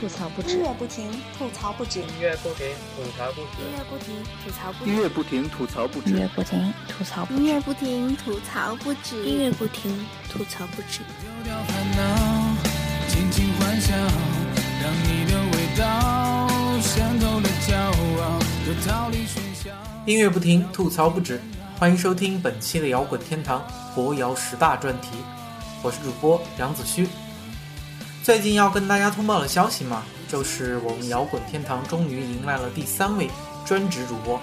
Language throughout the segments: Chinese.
吐槽不止。音乐不停，吐槽不止。音乐不停，吐槽不止。音乐不停，吐槽不止。音乐不停，吐槽不止。音乐不停，吐槽不止。音乐不停，吐槽不止。音乐不停，吐槽不止。丢掉烦恼，尽情欢笑，让你的味道渗透了骄傲，又逃离喧嚣。音乐不停，吐槽不止。欢迎收听本期的摇滚天堂国摇十大专题，我是主播杨子虚。最近要跟大家通报的消息嘛，就是我们摇滚天堂终于迎来了第三位专职主播，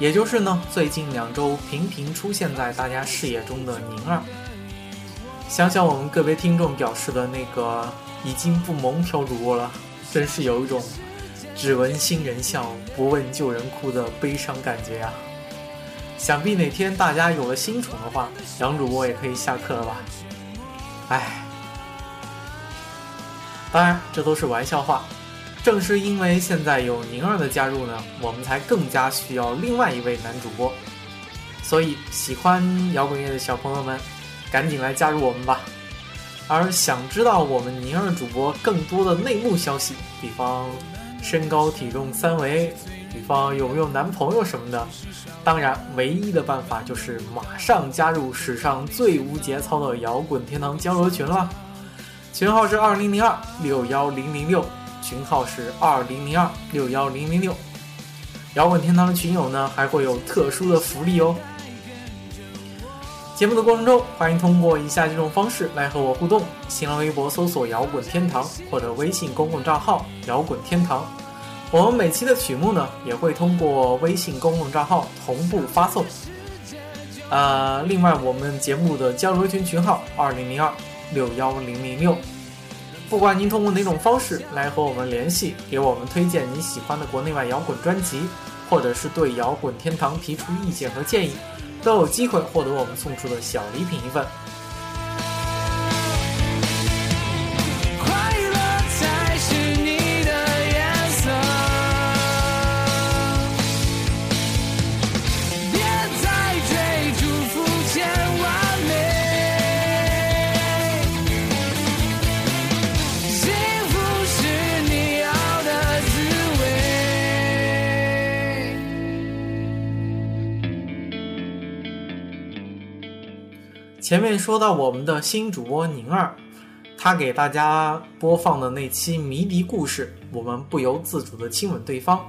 也就是呢最近两周频频出现在大家视野中的宁儿。想想我们个别听众表示的那个已经不萌挑主播了，真是有一种只闻新人笑，不问旧人哭的悲伤感觉呀、想必哪天大家有了新宠的话，杨主播也可以下课了吧？唉，当然这都是玩笑话。正是因为现在有宁儿的加入呢，我们才更加需要另外一位男主播。所以喜欢摇滚乐的小朋友们，赶紧来加入我们吧！而想知道我们宁儿主播更多的内幕消息，比方身高体重三围，比方有没有男朋友什么的，当然唯一的办法就是马上加入史上最无节操的摇滚天堂交流群了。群号是二零零二六幺零零六，群号是二零零二六幺零零六。摇滚天堂的群友呢，还会有特殊的福利哦。节目的过程中，欢迎通过以下几种方式来和我互动：新浪微博搜索“摇滚天堂”或者微信公共账号“摇滚天堂”。我们每期的曲目呢，也会通过微信公共账号同步发送。呃，另外我们节目的交流群群号二零零二六幺零零六。不管您通过哪种方式来和我们联系，给我们推荐你喜欢的国内外摇滚专辑，或者是对摇滚天堂提出意见和建议。都有机会获得我们送出的小礼品一份。前面说到我们的新主播宁儿，他给大家播放的那期迷笛故事，我们不由自主的亲吻对方。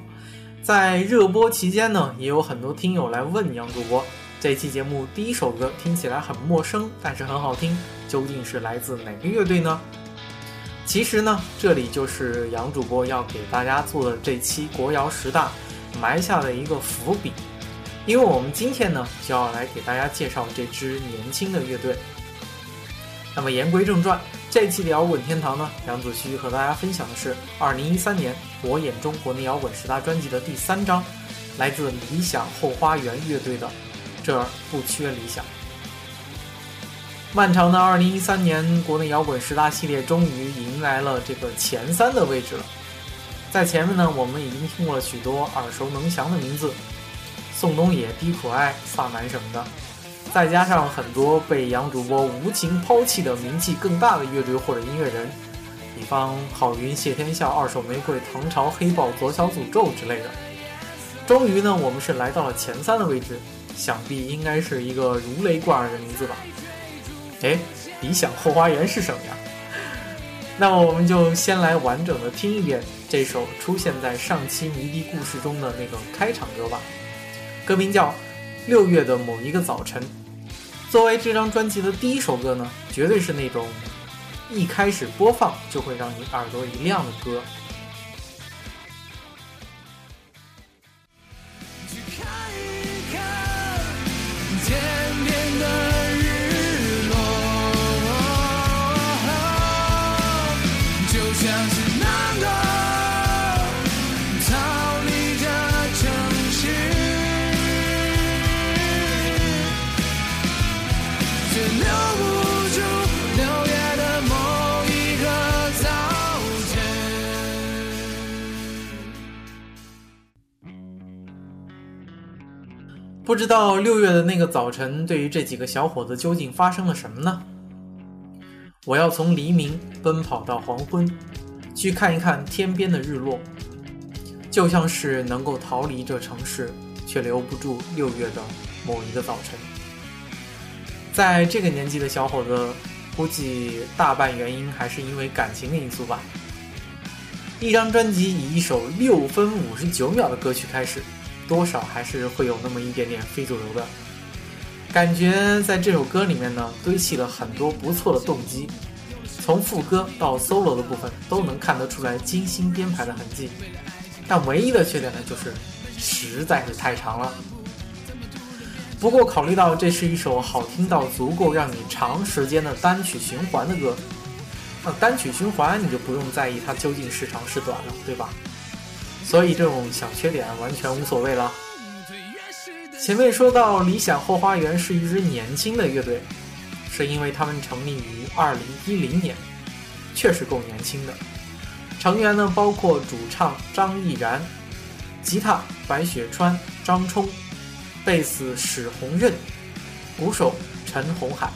在热播期间呢，也有很多听友来问杨主播，这期节目第一首歌听起来很陌生，但是很好听，究竟是来自哪个乐队呢？其实呢，这里就是杨主播要给大家做的这期国谣十大埋下的一个伏笔。因为我们今天呢就要来给大家介绍这支年轻的乐队。那么言归正传，这期的摇滚天堂呢，杨子虚和大家分享的是2013年我眼中国内摇滚十大专辑的第三张，来自理想后花园乐队的《这儿不缺理想》。漫长的2013年国内摇滚十大系列终于迎来了这个前三的位置了。在前面呢，我们已经听过了许多耳熟能详的名字。宋冬野、低苦爱、萨满什么的，再加上很多被杨主播无情抛弃的名气更大的乐队或者音乐人，比方郝云、谢天笑、二手玫瑰、唐朝、黑豹、左小诅咒之类的。终于呢，我们是来到了前三的位置，想必应该是一个如雷贯耳的名字吧？哎，理想后花园是什么呀？那么我们就先来完整的听一遍这首出现在上期迷笛故事中的那个开场歌吧。歌名叫《六月的某一个早晨》，作为这张专辑的第一首歌呢，绝对是那种一开始播放就会让你耳朵一亮的歌。去看一看天边的不知道六月的那个早晨，对于这几个小伙子究竟发生了什么呢？我要从黎明奔跑到黄昏，去看一看天边的日落，就像是能够逃离这城市，却留不住六月的某一个早晨。在这个年纪的小伙子，估计大半原因还是因为感情的因素吧。一张专辑以一首六分五十九秒的歌曲开始，多少还是会有那么一点点非主流的感觉。在这首歌里面呢，堆砌了很多不错的动机，从副歌到 solo 的部分都能看得出来精心编排的痕迹。但唯一的缺点呢，就是实在是太长了。不过考虑到这是一首好听到足够让你长时间的单曲循环的歌，那单曲循环你就不用在意它究竟是长是短了，对吧？所以这种小缺点完全无所谓了。前面说到理想后花园是一支年轻的乐队，是因为他们成立于2010年，确实够年轻的。成员呢包括主唱张毅然、吉他白雪川、张冲。贝斯史宏任，鼓手陈红海。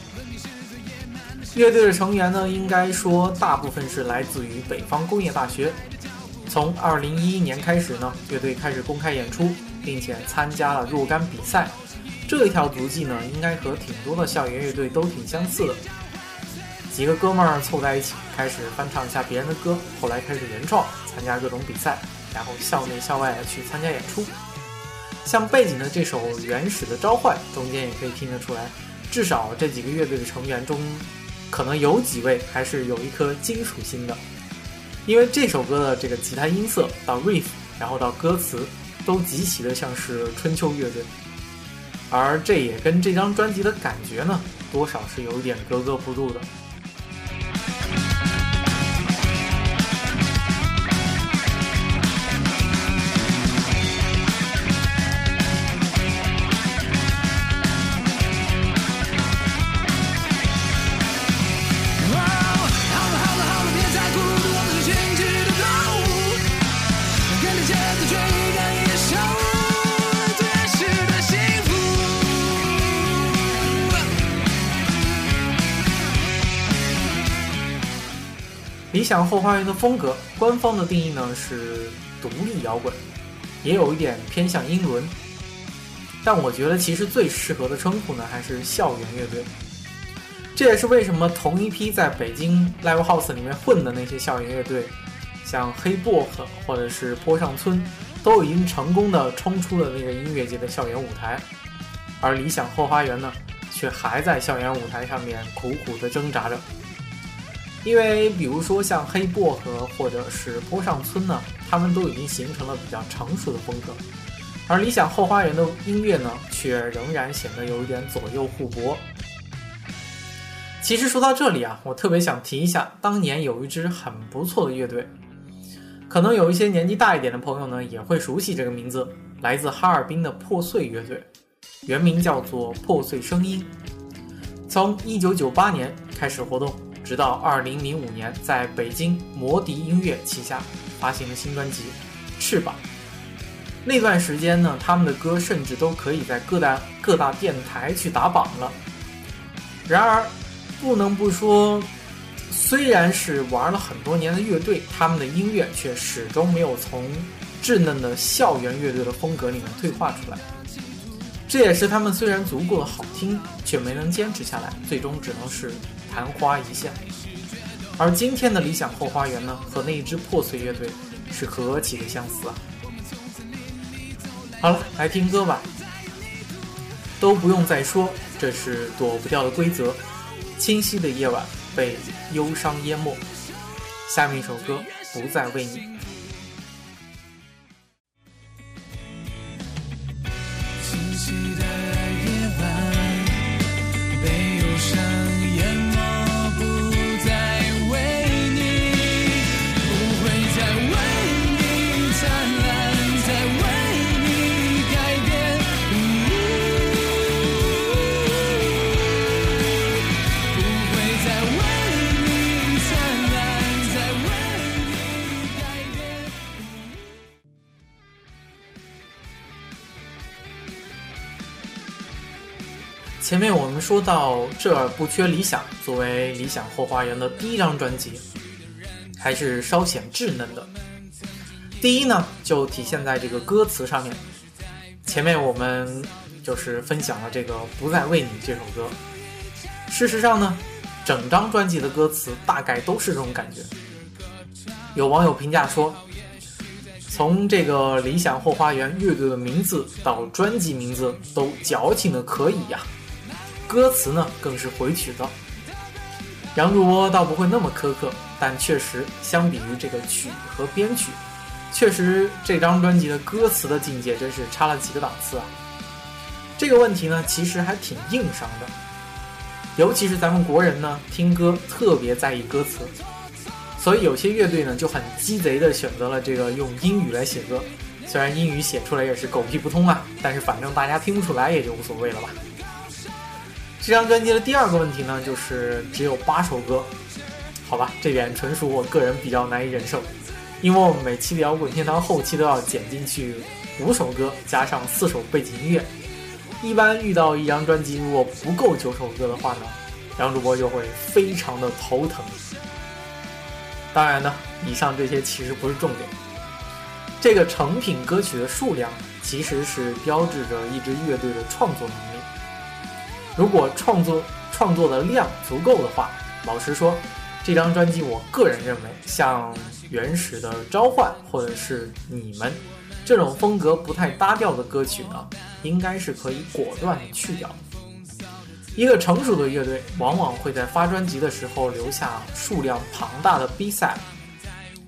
乐队的成员呢，应该说大部分是来自于北方工业大学。从2011年开始呢，乐队开始公开演出，并且参加了若干比赛。这一条足迹呢，应该和挺多的校园乐队都挺相似的。几个哥们儿凑在一起，开始翻唱一下别人的歌，后来开始原创，参加各种比赛，然后校内校外去参加演出。像背景的这首《原始的召唤》，中间也可以听得出来，至少这几个乐队的成员中，可能有几位还是有一颗金属心的，因为这首歌的这个吉他音色到 riff，然后到歌词，都极其的像是春秋乐队，而这也跟这张专辑的感觉呢，多少是有一点格格不入的。后花园的风格，官方的定义呢是独立摇滚，也有一点偏向英伦。但我觉得其实最适合的称呼呢还是校园乐队。这也是为什么同一批在北京 live house 里面混的那些校园乐队，像黑薄荷或者是坡上村，都已经成功的冲出了那个音乐节的校园舞台，而理想后花园呢，却还在校园舞台上面苦苦的挣扎着。因为，比如说像黑薄荷或者是坡上村呢，他们都已经形成了比较成熟的风格，而理想后花园的音乐呢，却仍然显得有一点左右互搏。其实说到这里啊，我特别想提一下，当年有一支很不错的乐队，可能有一些年纪大一点的朋友呢，也会熟悉这个名字，来自哈尔滨的破碎乐队，原名叫做破碎声音，从1998年开始活动。直到二零零五年，在北京魔笛音乐旗下发行了新专辑《翅膀》。那段时间呢，他们的歌甚至都可以在各大各大电台去打榜了。然而，不能不说，虽然是玩了很多年的乐队，他们的音乐却始终没有从稚嫩的校园乐队的风格里面退化出来。这也是他们虽然足够的好听，却没能坚持下来，最终只能是。昙花一现，而今天的理想后花园呢，和那一支破碎乐队是何其的相似啊！好了，来听歌吧，都不用再说，这是躲不掉的规则。清晰的夜晚被忧伤淹没，下面一首歌不再为你。前面我们说到这儿不缺理想，作为理想后花园的第一张专辑，还是稍显稚嫩的。第一呢，就体现在这个歌词上面。前面我们就是分享了这个《不再为你》这首歌。事实上呢，整张专辑的歌词大概都是这种感觉。有网友评价说，从这个理想后花园乐队的名字到专辑名字都矫情的可以呀，歌词呢更是回曲的。杨主播倒不会那么苛刻，但确实相比于这个曲和编曲。确实，这张专辑的歌词的境界真是差了几个档次啊！这个问题呢，其实还挺硬伤的，尤其是咱们国人呢，听歌特别在意歌词，所以有些乐队呢就很鸡贼的选择了这个用英语来写歌，虽然英语写出来也是狗屁不通啊，但是反正大家听不出来也就无所谓了吧。这张专辑的第二个问题呢，就是只有八首歌，好吧，这点纯属我个人比较难以忍受。因为我们每期的摇滚天堂后期都要剪进去五首歌，加上四首背景音乐。一般遇到一张专辑如果不够九首歌的话呢，杨主播就会非常的头疼。当然呢，以上这些其实不是重点。这个成品歌曲的数量其实是标志着一支乐队的创作能力。如果创作创作的量足够的话，老实说，这张专辑我个人认为像。原始的召唤，或者是你们这种风格不太搭调的歌曲呢，应该是可以果断的去掉。一个成熟的乐队往往会在发专辑的时候留下数量庞大的 B 赛，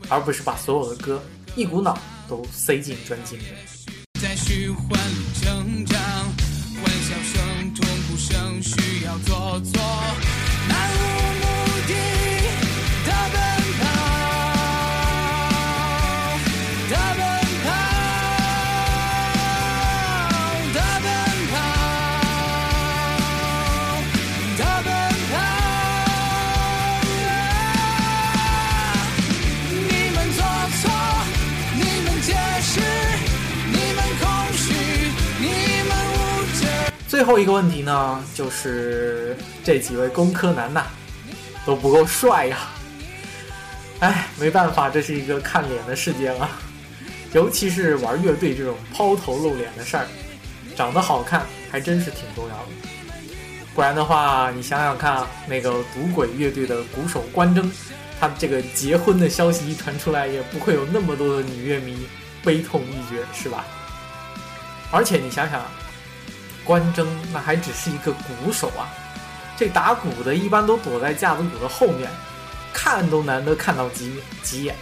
而不是把所有的歌一股脑都塞进专辑里。在虚幻里成长，无声需要做作，后一个问题呢，就是这几位工科男呐都不够帅呀！哎，没办法，这是一个看脸的世界了，尤其是玩乐队这种抛头露脸的事儿，长得好看还真是挺重要的。不然的话，你想想看，那个赌鬼乐队的鼓手关征，他这个结婚的消息一传出来，也不会有那么多的女乐迷悲痛欲绝，是吧？而且你想想。关征那还只是一个鼓手啊，这打鼓的一般都躲在架子鼓的后面，看都难得看到几几眼，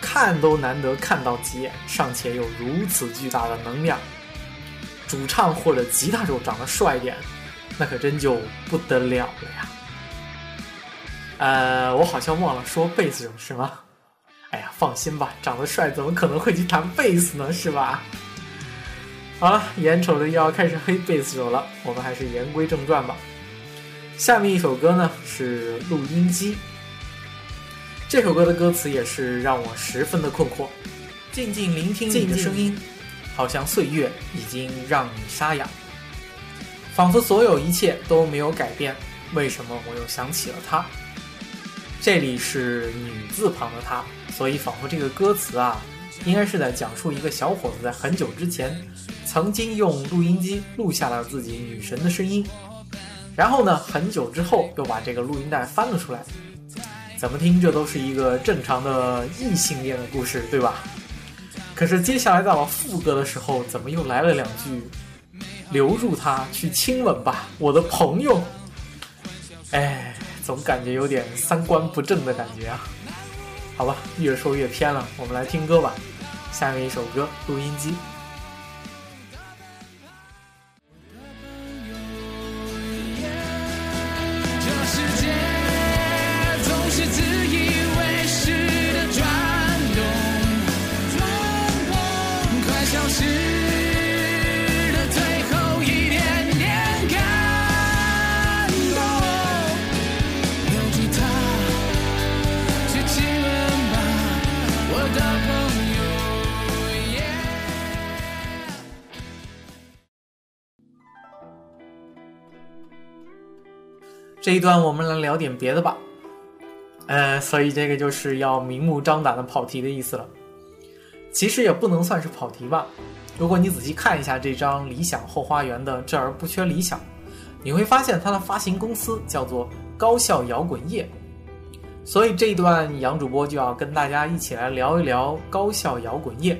看都难得看到几眼，尚且有如此巨大的能量。主唱或者吉他手长得帅一点，那可真就不得了了呀。呃，我好像忘了说贝斯手是吗？哎呀，放心吧，长得帅怎么可能会去弹贝斯呢？是吧？好了，眼瞅着又要开始黑贝斯手了，我们还是言归正传吧。下面一首歌呢是《录音机》，这首歌的歌词也是让我十分的困惑。静静聆听你的声音，好像岁月已经让你沙哑，仿佛所有一切都没有改变。为什么我又想起了他？这里是女字旁的他，所以仿佛这个歌词啊，应该是在讲述一个小伙子在很久之前。曾经用录音机录下了自己女神的声音，然后呢，很久之后又把这个录音带翻了出来。怎么听这都是一个正常的异性恋的故事，对吧？可是接下来到了副歌的时候，怎么又来了两句“留住他，去亲吻吧，我的朋友”？哎，总感觉有点三观不正的感觉啊。好吧，越说越偏了，我们来听歌吧。下面一首歌《录音机》。这一段我们来聊点别的吧。呃，所以这个就是要明目张胆的跑题的意思了。其实也不能算是跑题吧。如果你仔细看一下这张理想后花园的这儿不缺理想，你会发现它的发行公司叫做高校摇滚业。所以这一段杨主播就要跟大家一起来聊一聊高校摇滚业。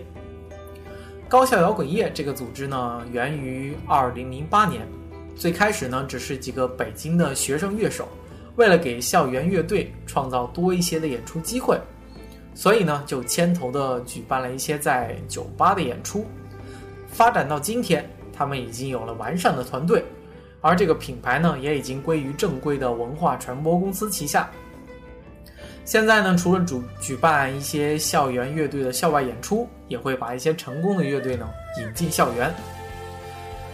高校摇滚业这个组织呢，源于二零零八年，最开始呢只是几个北京的学生乐手，为了给校园乐队创造多一些的演出机会。所以呢，就牵头的举办了一些在酒吧的演出。发展到今天，他们已经有了完善的团队，而这个品牌呢，也已经归于正规的文化传播公司旗下。现在呢，除了主举办一些校园乐队的校外演出，也会把一些成功的乐队呢引进校园。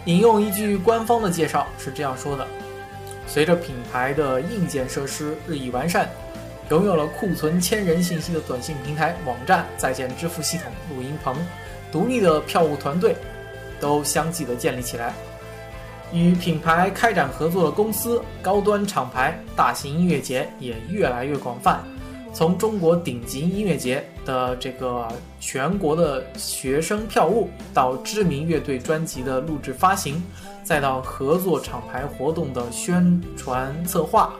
引用一句官方的介绍是这样说的：随着品牌的硬件设施日益完善。拥有了库存千人信息的短信平台、网站、在线支付系统、录音棚、独立的票务团队，都相继的建立起来。与品牌开展合作的公司、高端厂牌、大型音乐节也越来越广泛。从中国顶级音乐节的这个全国的学生票务，到知名乐队专辑的录制发行，再到合作厂牌活动的宣传策划。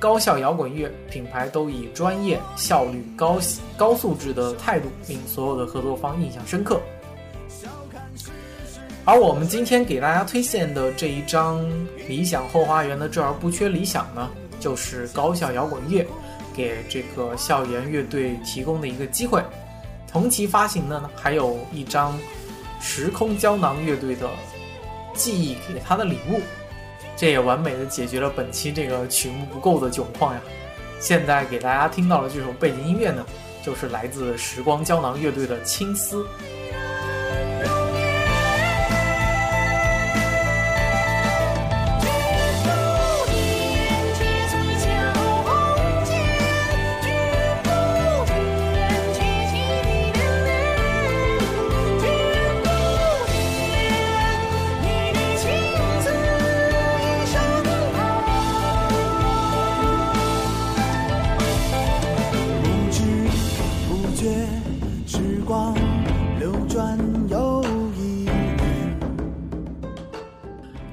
高校摇滚乐品牌都以专业、效率、高高素质的态度，令所有的合作方印象深刻。而我们今天给大家推荐的这一张理想后花园的“这儿不缺理想”呢，就是高校摇滚乐给这个校园乐队提供的一个机会。同期发行的呢，还有一张时空胶囊乐队的记忆给他的礼物。这也完美的解决了本期这个曲目不够的窘况呀！现在给大家听到的这首背景音乐呢，就是来自时光胶囊乐队的《青丝》。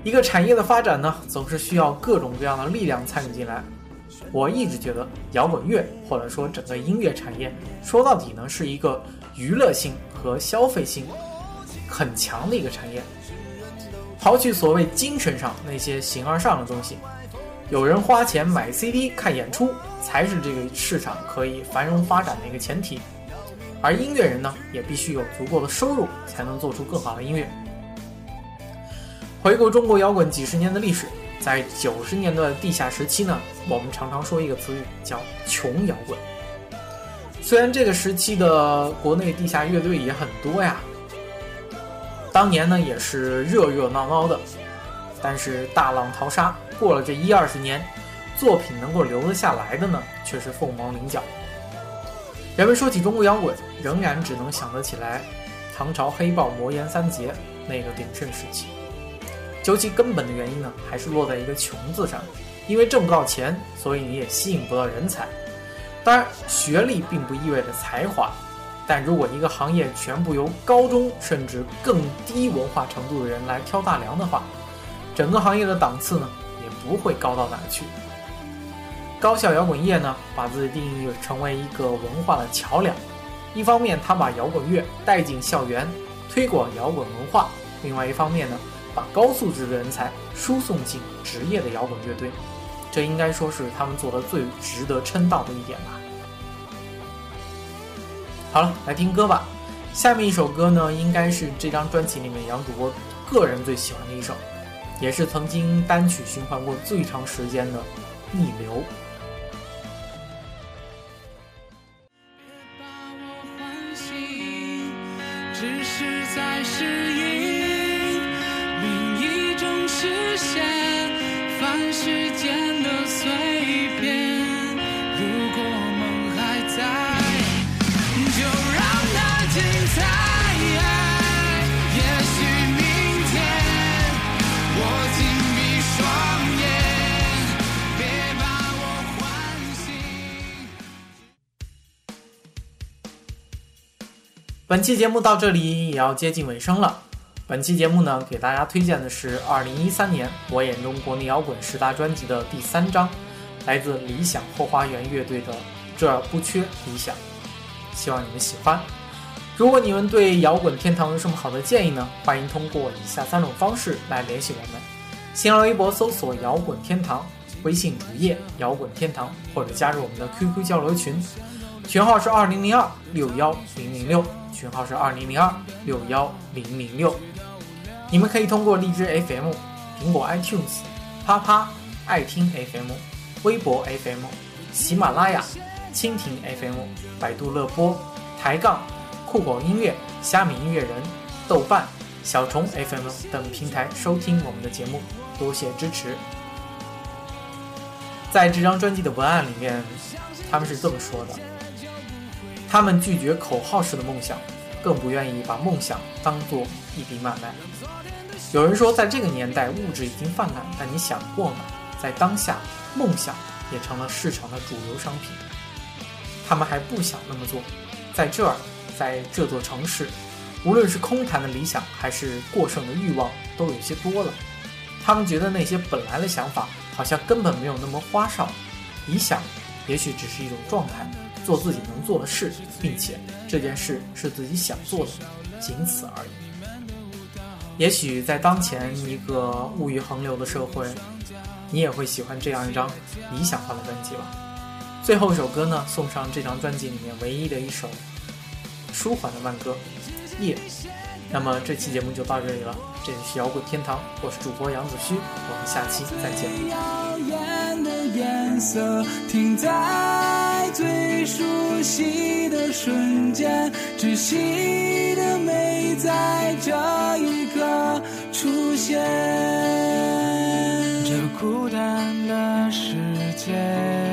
一个产业的发展呢，总是需要各种各样的力量参与进来。我一直觉得摇滚乐或者说整个音乐产业，说到底呢，是一个娱乐性和消费性很强的一个产业。刨去所谓精神上那些形而上的东西，有人花钱买 CD 看演出，才是这个市场可以繁荣发展的一个前提。而音乐人呢，也必须有足够的收入，才能做出更好的音乐。回顾中国摇滚几十年的历史，在九十年代的地下时期呢，我们常常说一个词语叫“穷摇滚”。虽然这个时期的国内地下乐队也很多呀，当年呢也是热热闹闹的，但是大浪淘沙，过了这一二十年，作品能够留得下来的呢，却是凤毛麟角。人们说起中国摇滚，仍然只能想得起来唐朝黑豹、魔岩三杰那个鼎盛时期。究其根本的原因呢，还是落在一个“穷”字上，因为挣不到钱，所以你也吸引不到人才。当然，学历并不意味着才华，但如果一个行业全部由高中甚至更低文化程度的人来挑大梁的话，整个行业的档次呢，也不会高到哪去。高校摇滚业呢，把自己定义成为一个文化的桥梁，一方面他把摇滚乐带进校园，推广摇滚文化；另外一方面呢。把高素质的人才输送进职业的摇滚乐队，这应该说是他们做的最值得称道的一点吧。好了，来听歌吧。下面一首歌呢，应该是这张专辑里面杨主播个人最喜欢的一首，也是曾经单曲循环过最长时间的《逆流》。只是在适应。现凡间的碎片如果梦还在就让它精彩也许明天我紧闭双眼别把我唤醒本期节目到这里也要接近尾声了。本期节目呢，给大家推荐的是2013年我眼中国内摇滚十大专辑的第三张，来自理想后花园乐队的《这儿不缺理想》，希望你们喜欢。如果你们对摇滚天堂有什么好的建议呢？欢迎通过以下三种方式来联系我们：新浪微博搜索“摇滚天堂”，微信主页“摇滚天堂”，或者加入我们的 QQ 交流群，群号是二零零二六幺零零六，群号是二零零二六幺零零六。你们可以通过荔枝 FM、苹果 iTunes、啪啪、爱听 FM、微博 FM、喜马拉雅、蜻蜓 FM、百度乐播、抬杠、酷狗音乐、虾米音乐人、豆瓣、小虫 FM 等平台收听我们的节目，多谢支持。在这张专辑的文案里面，他们是这么说的：他们拒绝口号式的梦想，更不愿意把梦想当做一笔买卖。有人说，在这个年代，物质已经泛滥，但你想过吗？在当下，梦想也成了市场的主流商品。他们还不想那么做，在这儿，在这座城市，无论是空谈的理想，还是过剩的欲望，都有些多了。他们觉得那些本来的想法，好像根本没有那么花哨。理想，也许只是一种状态，做自己能做的事，并且这件事是自己想做的，仅此而已。也许在当前一个物欲横流的社会，你也会喜欢这样一张理想化的专辑吧。最后一首歌呢，送上这张专辑里面唯一的一首舒缓的慢歌《夜》。那么这期节目就到这里了，这里是摇滚天堂，我是主播杨子虚，我们下期再见。最熟悉的瞬间窒息的美在这一刻出现。这孤单的世界。